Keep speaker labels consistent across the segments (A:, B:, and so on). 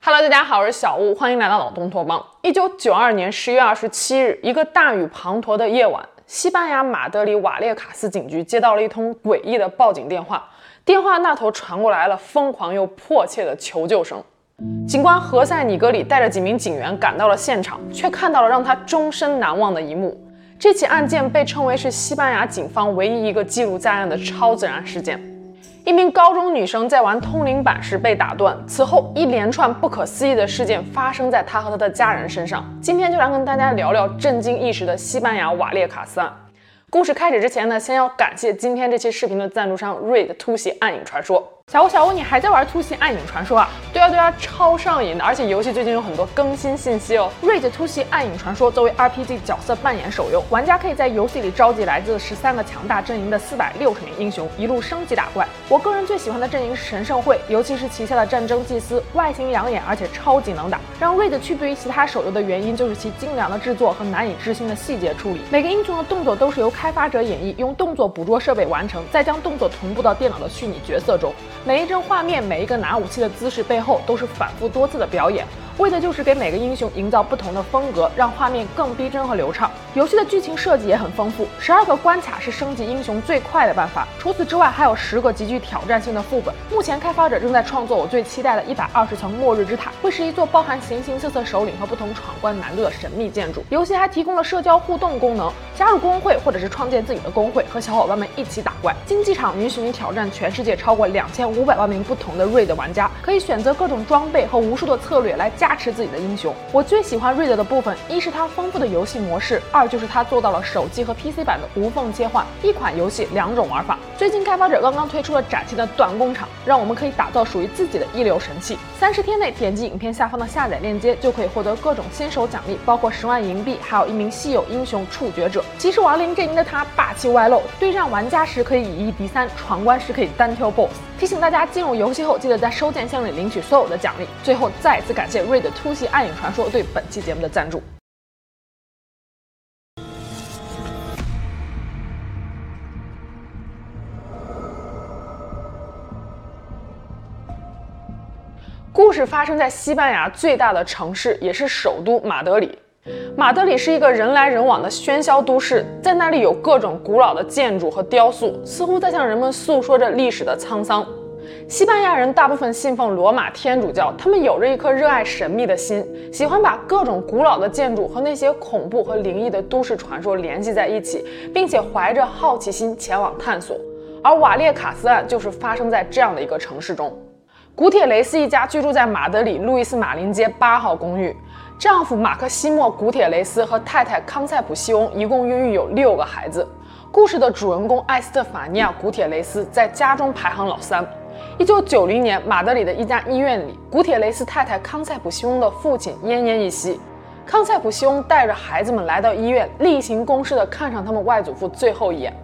A: Hello，大家好，我是小屋，欢迎来到老东托邦。一九九二年十月二十七日，一个大雨滂沱的夜晚，西班牙马德里瓦列卡斯警局接到了一通诡异的报警电话，电话那头传过来了疯狂又迫切的求救声。警官何塞尼格里带着几名警员赶到了现场，却看到了让他终身难忘的一幕。这起案件被称为是西班牙警方唯一一个记录在案的超自然事件。一名高中女生在玩通灵板时被打断，此后一连串不可思议的事件发生在她和她的家人身上。今天就来跟大家聊聊震惊一时的西班牙瓦列卡斯案。故事开始之前呢，先要感谢今天这期视频的赞助商瑞的突袭暗影传说。小屋小屋，你还在玩突袭暗影传说啊？对啊对啊，超上瘾的，而且游戏最近有很多更新信息哦。Raid 突袭暗影传说作为 RPG 角色扮演手游，玩家可以在游戏里召集来自十三个强大阵营的四百六十名英雄，一路升级打怪。我个人最喜欢的阵营是神圣会，尤其是旗下的战争祭司，外形养眼，而且超级能打。让 Raid 区别于其他手游的原因就是其精良的制作和难以置信的细节处理。每个英雄的动作都是由开发者演绎，用动作捕捉设备完成，再将动作同步到电脑的虚拟角色中。每一帧画面，每一个拿武器的姿势背后，都是反复多次的表演。为的就是给每个英雄营造不同的风格，让画面更逼真和流畅。游戏的剧情设计也很丰富，十二个关卡是升级英雄最快的办法。除此之外，还有十个极具挑战性的副本。目前开发者正在创作我最期待的一百二十层末日之塔，会是一座包含形形色色首领和不同闯关难度的神秘建筑。游戏还提供了社交互动功能，加入工会或者是创建自己的工会，和小伙伴们一起打怪。竞技场允许你挑战全世界超过两千五百万名不同的 Raid 玩家，可以选择各种装备和无数的策略来加。持自己的英雄，我最喜欢 Raid 的部分，一是它丰富的游戏模式，二就是它做到了手机和 PC 版的无缝切换，一款游戏两种玩法。最近开发者刚刚推出了崭新的短工厂，让我们可以打造属于自己的一流神器。三十天内点击影片下方的下载链接，就可以获得各种新手奖励，包括十万银币，还有一名稀有英雄触觉者。骑士亡灵阵营的他霸气外露，对战玩家时可以以一敌三，闯关时可以单挑 BOSS。提醒大家进入游戏后，记得在收件箱里领取所有的奖励。最后再次感谢 Raid 突袭暗影传说对本期节目的赞助。故事发生在西班牙最大的城市，也是首都马德里。马德里是一个人来人往的喧嚣都市，在那里有各种古老的建筑和雕塑，似乎在向人们诉说着历史的沧桑。西班牙人大部分信奉罗马天主教，他们有着一颗热爱神秘的心，喜欢把各种古老的建筑和那些恐怖和灵异的都市传说联系在一起，并且怀着好奇心前往探索。而瓦列卡斯案就是发生在这样的一个城市中。古铁雷斯一家居住在马德里路易斯马林街八号公寓。丈夫马克西莫·古铁雷斯和太太康塞普西翁一共孕育有六个孩子。故事的主人公艾斯特法尼亚·古铁雷斯在家中排行老三。一九九零年，马德里的一家医院里，古铁雷斯太太康塞普西翁的父亲奄奄一息。康塞普西翁带着孩子们来到医院，例行公事地看上他们外祖父最后一眼。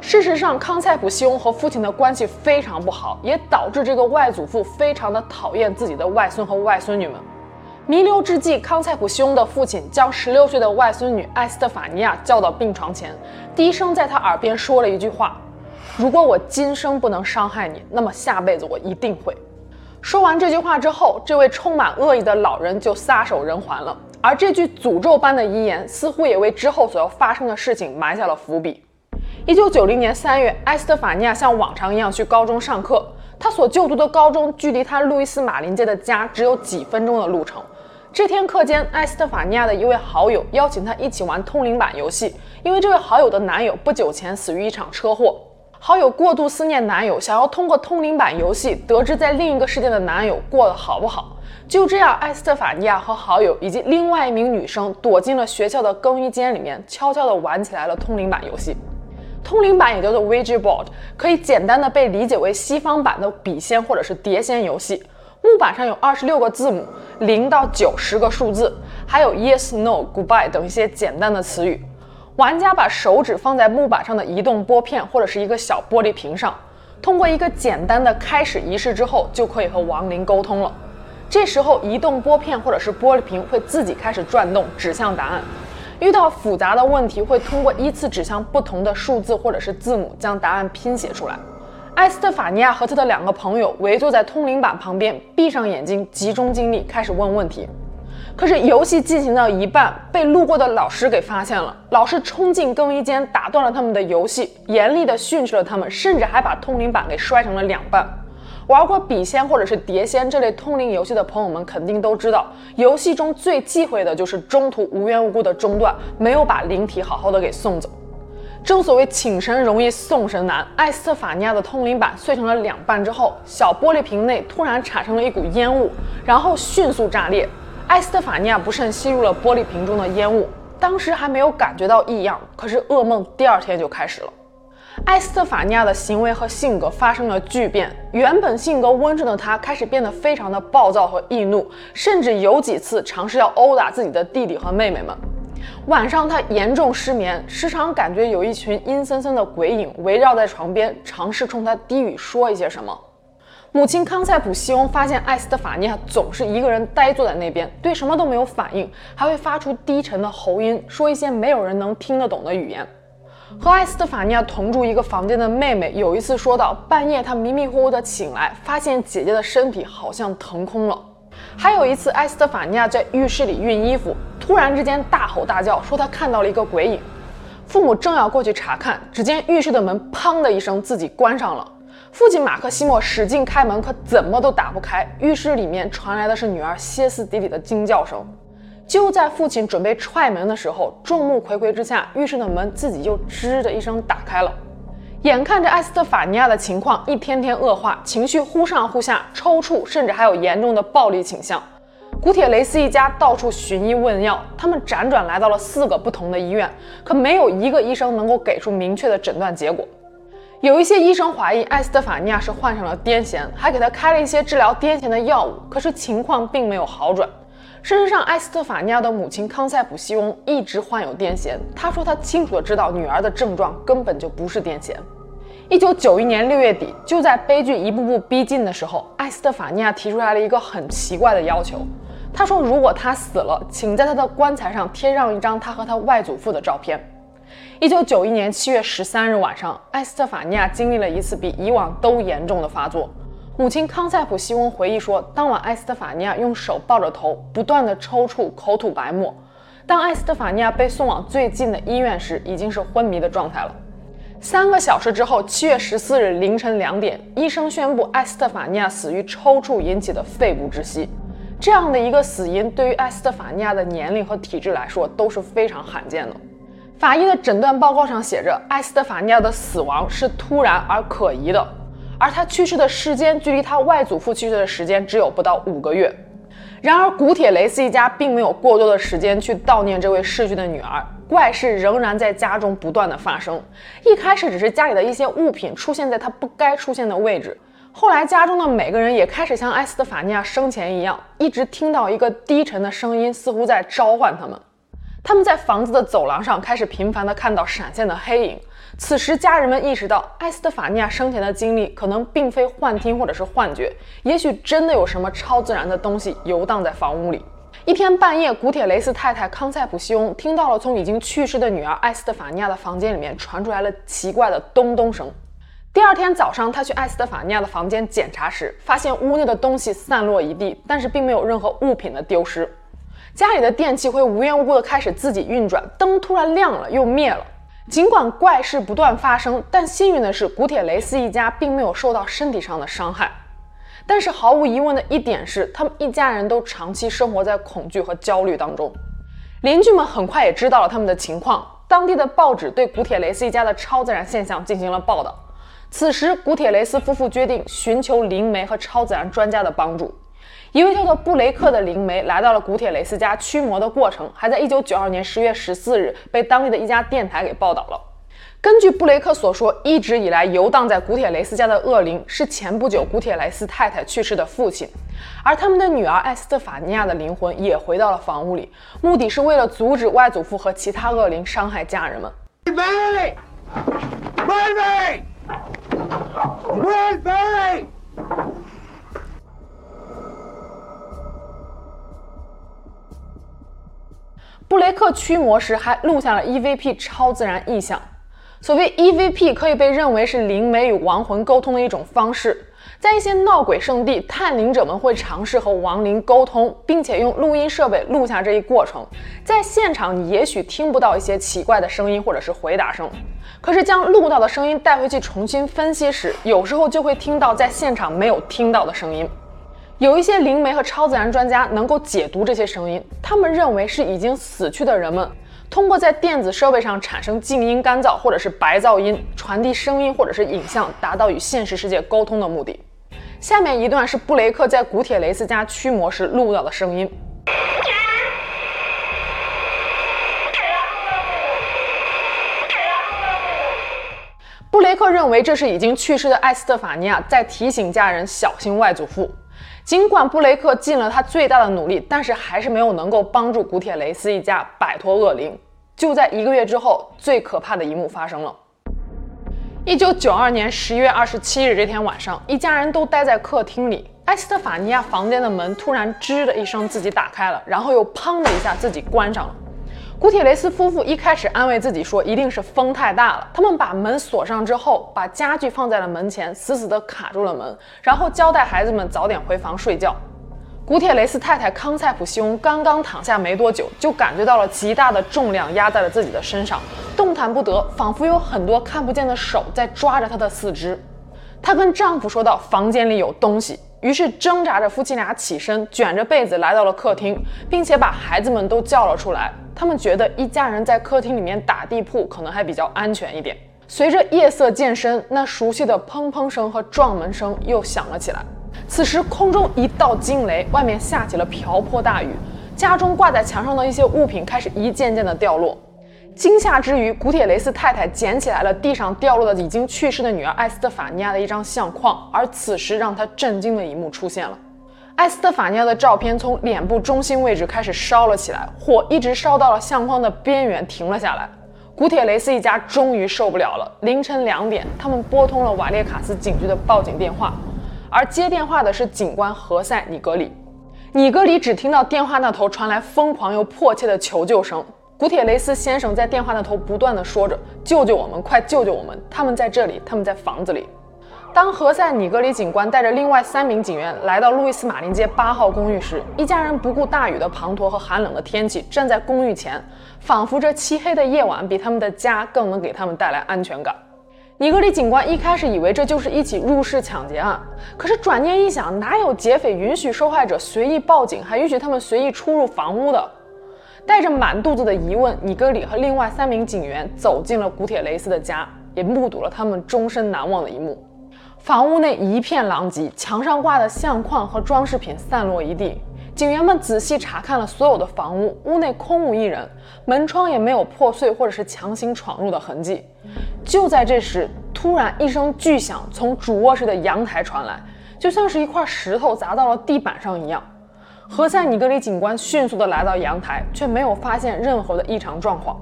A: 事实上，康塞普西翁和父亲的关系非常不好，也导致这个外祖父非常的讨厌自己的外孙和外孙女们。弥留之际，康塞普西翁的父亲将十六岁的外孙女艾斯特法尼亚叫到病床前，低声在她耳边说了一句话：“如果我今生不能伤害你，那么下辈子我一定会。”说完这句话之后，这位充满恶意的老人就撒手人寰了。而这句诅咒般的遗言，似乎也为之后所要发生的事情埋下了伏笔。一九九零年三月，艾斯特法尼亚像往常一样去高中上课，她所就读的高中距离她路易斯马林街的家只有几分钟的路程。这天课间，艾斯特法尼亚的一位好友邀请她一起玩通灵板游戏，因为这位好友的男友不久前死于一场车祸。好友过度思念男友，想要通过通灵板游戏得知在另一个世界的男友过得好不好。就这样，艾斯特法尼亚和好友以及另外一名女生躲进了学校的更衣间里面，悄悄地玩起来了通灵板游戏。通灵板也叫做 Ouija board，可以简单的被理解为西方版的笔仙或者是碟仙游戏。木板上有二十六个字母，零到九十个数字，还有 yes、no、goodbye 等一些简单的词语。玩家把手指放在木板上的移动拨片或者是一个小玻璃瓶上，通过一个简单的开始仪式之后，就可以和亡灵沟通了。这时候，移动拨片或者是玻璃瓶会自己开始转动，指向答案。遇到复杂的问题，会通过依次指向不同的数字或者是字母，将答案拼写出来。埃斯特法尼亚和他的两个朋友围坐在通灵板旁边，闭上眼睛，集中精力开始问问题。可是游戏进行到一半，被路过的老师给发现了。老师冲进更衣间，打断了他们的游戏，严厉地训斥了他们，甚至还把通灵板给摔成了两半。玩过笔仙或者是碟仙这类通灵游戏的朋友们肯定都知道，游戏中最忌讳的就是中途无缘无故的中断，没有把灵体好好的给送走。正所谓请神容易送神难，艾斯特法尼亚的通灵板碎成了两半之后，小玻璃瓶内突然产生了一股烟雾，然后迅速炸裂。艾斯特法尼亚不慎吸入了玻璃瓶中的烟雾，当时还没有感觉到异样，可是噩梦第二天就开始了。艾斯特法尼亚的行为和性格发生了巨变，原本性格温顺的他开始变得非常的暴躁和易怒，甚至有几次尝试要殴打自己的弟弟和妹妹们。晚上他严重失眠，时常感觉有一群阴森森的鬼影围绕在床边，尝试冲他低语说一些什么。母亲康塞普西翁发现艾斯特法尼亚总是一个人呆坐在那边，对什么都没有反应，还会发出低沉的喉音，说一些没有人能听得懂的语言。和艾斯特法尼亚同住一个房间的妹妹有一次说到，半夜她迷迷糊糊的醒来，发现姐姐的身体好像腾空了。还有一次，埃斯特法尼亚在浴室里熨衣服，突然之间大吼大叫，说她看到了一个鬼影。父母正要过去查看，只见浴室的门砰的一声自己关上了。父亲马克西莫使劲开门，可怎么都打不开。浴室里面传来的是女儿歇斯底里的惊叫声。就在父亲准备踹门的时候，众目睽睽之下，浴室的门自己就吱的一声打开了。眼看着埃斯特法尼亚的情况一天天恶化，情绪忽上忽下，抽搐，甚至还有严重的暴力倾向。古铁雷斯一家到处寻医问药，他们辗转来到了四个不同的医院，可没有一个医生能够给出明确的诊断结果。有一些医生怀疑埃斯特法尼亚是患上了癫痫，还给他开了一些治疗癫痫的药物，可是情况并没有好转。事实上，埃斯特法尼亚的母亲康塞普西翁一直患有癫痫。她说她清楚地知道女儿的症状根本就不是癫痫。一九九一年六月底，就在悲剧一步步逼近的时候，埃斯特法尼亚提出来了一个很奇怪的要求。她说，如果她死了，请在她的棺材上贴上一张她和她外祖父的照片。一九九一年七月十三日晚上，埃斯特法尼亚经历了一次比以往都严重的发作。母亲康塞普西翁回忆说，当晚埃斯特法尼亚用手抱着头，不断地抽搐，口吐白沫。当埃斯特法尼亚被送往最近的医院时，已经是昏迷的状态了。三个小时之后，七月十四日凌晨两点，医生宣布埃斯特法尼亚死于抽搐引起的肺部窒息。这样的一个死因，对于埃斯特法尼亚的年龄和体质来说，都是非常罕见的。法医的诊断报告上写着，埃斯特法尼亚的死亡是突然而可疑的，而他去世的时间距离他外祖父去世的时间只有不到五个月。然而，古铁雷斯一家并没有过多的时间去悼念这位逝去的女儿，怪事仍然在家中不断的发生。一开始只是家里的一些物品出现在他不该出现的位置，后来家中的每个人也开始像埃斯特法尼亚生前一样，一直听到一个低沉的声音，似乎在召唤他们。他们在房子的走廊上开始频繁地看到闪现的黑影。此时，家人们意识到，埃斯特法尼亚生前的经历可能并非幻听或者是幻觉，也许真的有什么超自然的东西游荡在房屋里。一天半夜，古铁雷斯太太康塞普西翁听到了从已经去世的女儿埃斯特法尼亚的房间里面传出来了奇怪的咚咚声。第二天早上，她去埃斯特法尼亚的房间检查时，发现屋内的东西散落一地，但是并没有任何物品的丢失。家里的电器会无缘无故的开始自己运转，灯突然亮了又灭了。尽管怪事不断发生，但幸运的是，古铁雷斯一家并没有受到身体上的伤害。但是毫无疑问的一点是，他们一家人都长期生活在恐惧和焦虑当中。邻居们很快也知道了他们的情况，当地的报纸对古铁雷斯一家的超自然现象进行了报道。此时，古铁雷斯夫妇决定寻求灵媒和超自然专家的帮助。一位叫做布雷克的灵媒来到了古铁雷斯家驱魔的过程，还在一九九二年十月十四日被当地的一家电台给报道了。根据布雷克所说，一直以来游荡在古铁雷斯家的恶灵是前不久古铁雷斯太太去世的父亲，而他们的女儿艾斯特法尼亚的灵魂也回到了房屋里，目的是为了阻止外祖父和其他恶灵伤害家人们。布雷克驱魔时还录下了 EVP 超自然意象。所谓 EVP 可以被认为是灵媒与亡魂沟通的一种方式。在一些闹鬼圣地，探灵者们会尝试和亡灵沟通，并且用录音设备录下这一过程。在现场，你也许听不到一些奇怪的声音或者是回答声，可是将录到的声音带回去重新分析时，有时候就会听到在现场没有听到的声音。有一些灵媒和超自然专家能够解读这些声音，他们认为是已经死去的人们。通过在电子设备上产生静音干燥或者是白噪音，传递声音或者是影像，达到与现实世界沟通的目的。下面一段是布雷克在古铁雷斯家驱魔时录到的声音。布雷克认为这是已经去世的艾斯特法尼亚在提醒家人小心外祖父。尽管布雷克尽了他最大的努力，但是还是没有能够帮助古铁雷斯一家摆脱恶灵。就在一个月之后，最可怕的一幕发生了。一九九二年十一月二十七日这天晚上，一家人都待在客厅里，埃斯特法尼亚房间的门突然吱的一声自己打开了，然后又砰的一下自己关上了。古铁雷斯夫妇一开始安慰自己说，一定是风太大了。他们把门锁上之后，把家具放在了门前，死死地卡住了门，然后交代孩子们早点回房睡觉。古铁雷斯太太康塞普西翁刚刚躺下没多久，就感觉到了极大的重量压在了自己的身上，动弹不得，仿佛有很多看不见的手在抓着她的四肢。她跟丈夫说道：“房间里有东西。”于是挣扎着，夫妻俩起身，卷着被子来到了客厅，并且把孩子们都叫了出来。他们觉得一家人在客厅里面打地铺可能还比较安全一点。随着夜色渐深，那熟悉的砰砰声和撞门声又响了起来。此时空中一道惊雷，外面下起了瓢泼大雨，家中挂在墙上的一些物品开始一件件的掉落。惊吓之余，古铁雷斯太太捡起来了地上掉落的已经去世的女儿艾斯特法尼亚的一张相框，而此时让她震惊的一幕出现了：艾斯特法尼亚的照片从脸部中心位置开始烧了起来，火一直烧到了相框的边缘停了下来。古铁雷斯一家终于受不了了，凌晨两点，他们拨通了瓦列卡斯警局的报警电话，而接电话的是警官何塞·尼格里。尼格里只听到电话那头传来疯狂又迫切的求救声。古铁雷斯先生在电话那头不断地说着：“救救我们，快救救我们！他们在这里，他们在房子里。”当何塞·尼格里警官带着另外三名警员来到路易斯·马林街八号公寓时，一家人不顾大雨的滂沱和寒冷的天气，站在公寓前，仿佛这漆黑的夜晚比他们的家更能给他们带来安全感。尼格里警官一开始以为这就是一起入室抢劫案，可是转念一想，哪有劫匪允许受害者随意报警，还允许他们随意出入房屋的？带着满肚子的疑问，尼格里和另外三名警员走进了古铁雷斯的家，也目睹了他们终身难忘的一幕。房屋内一片狼藉，墙上挂的相框和装饰品散落一地。警员们仔细查看了所有的房屋，屋内空无一人，门窗也没有破碎或者是强行闯入的痕迹。就在这时，突然一声巨响从主卧室的阳台传来，就像是一块石头砸到了地板上一样。何塞·尼格里警官迅速地来到阳台，却没有发现任何的异常状况。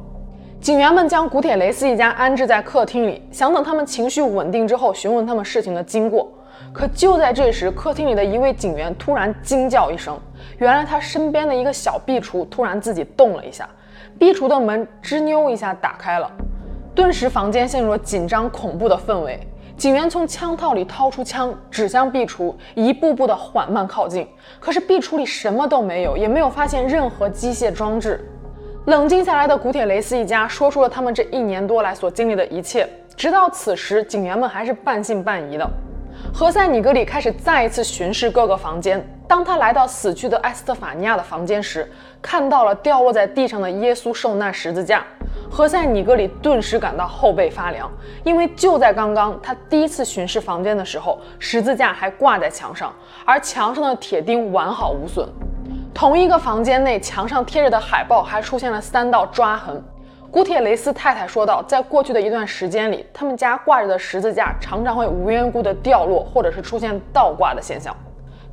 A: 警员们将古铁雷斯一家安置在客厅里，想等他们情绪稳定之后询问他们事情的经过。可就在这时，客厅里的一位警员突然惊叫一声，原来他身边的一个小壁橱突然自己动了一下，壁橱的门吱扭一下打开了，顿时房间陷入了紧张恐怖的氛围。警员从枪套里掏出枪，指向壁橱，一步步的缓慢靠近。可是壁橱里什么都没有，也没有发现任何机械装置。冷静下来的古铁雷斯一家说出了他们这一年多来所经历的一切。直到此时，警员们还是半信半疑的。何塞·尼格里开始再一次巡视各个房间。当他来到死去的埃斯特法尼亚的房间时，看到了掉落在地上的耶稣受难十字架。何塞·尼格里顿时感到后背发凉，因为就在刚刚，他第一次巡视房间的时候，十字架还挂在墙上，而墙上的铁钉完好无损。同一个房间内，墙上贴着的海报还出现了三道抓痕。古铁雷斯太太说道，在过去的一段时间里，他们家挂着的十字架常常会无缘故的掉落，或者是出现倒挂的现象。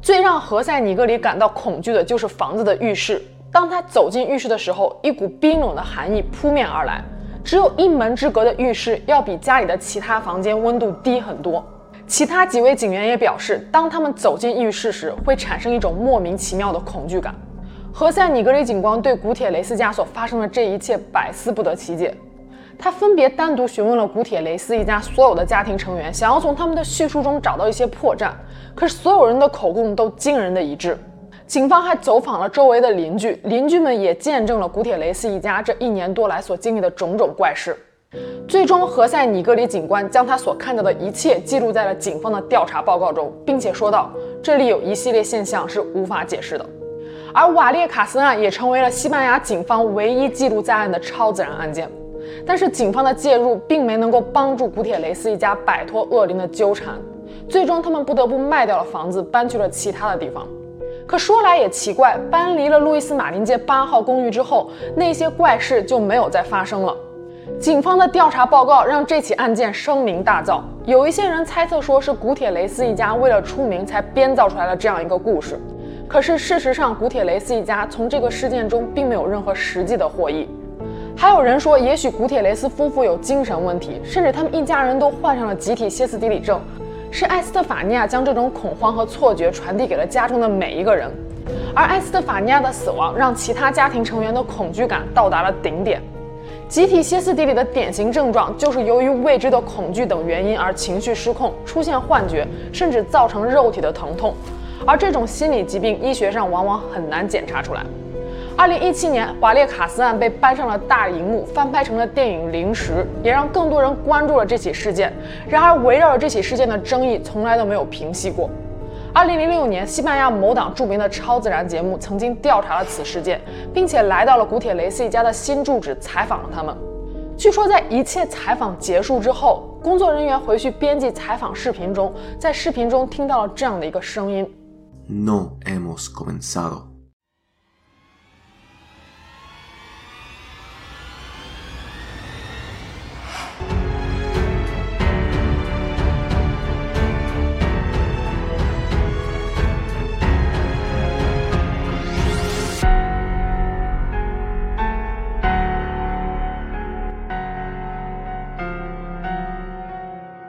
A: 最让何塞·尼格里感到恐惧的就是房子的浴室。当他走进浴室的时候，一股冰冷的寒意扑面而来。只有一门之隔的浴室要比家里的其他房间温度低很多。其他几位警员也表示，当他们走进浴室时，会产生一种莫名其妙的恐惧感。何塞·尼格里警官对古铁雷斯家所发生的这一切百思不得其解。他分别单独询问了古铁雷斯一家所有的家庭成员，想要从他们的叙述中找到一些破绽。可是所有人的口供都惊人的一致。警方还走访了周围的邻居，邻居们也见证了古铁雷斯一家这一年多来所经历的种种怪事。最终，何塞·尼格里警官将他所看到的一切记录在了警方的调查报告中，并且说道：“这里有一系列现象是无法解释的。”而瓦列卡斯案也成为了西班牙警方唯一记录在案的超自然案件。但是，警方的介入并没能够帮助古铁雷斯一家摆脱恶灵的纠缠，最终他们不得不卖掉了房子，搬去了其他的地方。可说来也奇怪，搬离了路易斯马林街八号公寓之后，那些怪事就没有再发生了。警方的调查报告让这起案件声名大噪，有一些人猜测说是古铁雷斯一家为了出名才编造出来了这样一个故事。可是事实上，古铁雷斯一家从这个事件中并没有任何实际的获益。还有人说，也许古铁雷斯夫妇有精神问题，甚至他们一家人都患上了集体歇斯底里症，是埃斯特法尼亚将这种恐慌和错觉传递给了家中的每一个人。而埃斯特法尼亚的死亡让其他家庭成员的恐惧感到达了顶点。集体歇斯底里的典型症状就是由于未知的恐惧等原因而情绪失控，出现幻觉，甚至造成肉体的疼痛。而这种心理疾病，医学上往往很难检查出来。二零一七年，瓦列卡斯案被搬上了大荧幕，翻拍成了电影《灵石》，也让更多人关注了这起事件。然而，围绕着这起事件的争议从来都没有平息过。二零零六年，西班牙某档著名的超自然节目曾经调查了此事件，并且来到了古铁雷斯一家的新住址采访了他们。据说，在一切采访结束之后，工作人员回去编辑采访视频中，在视频中听到了这样的一个声音：“No hemos comenzado。”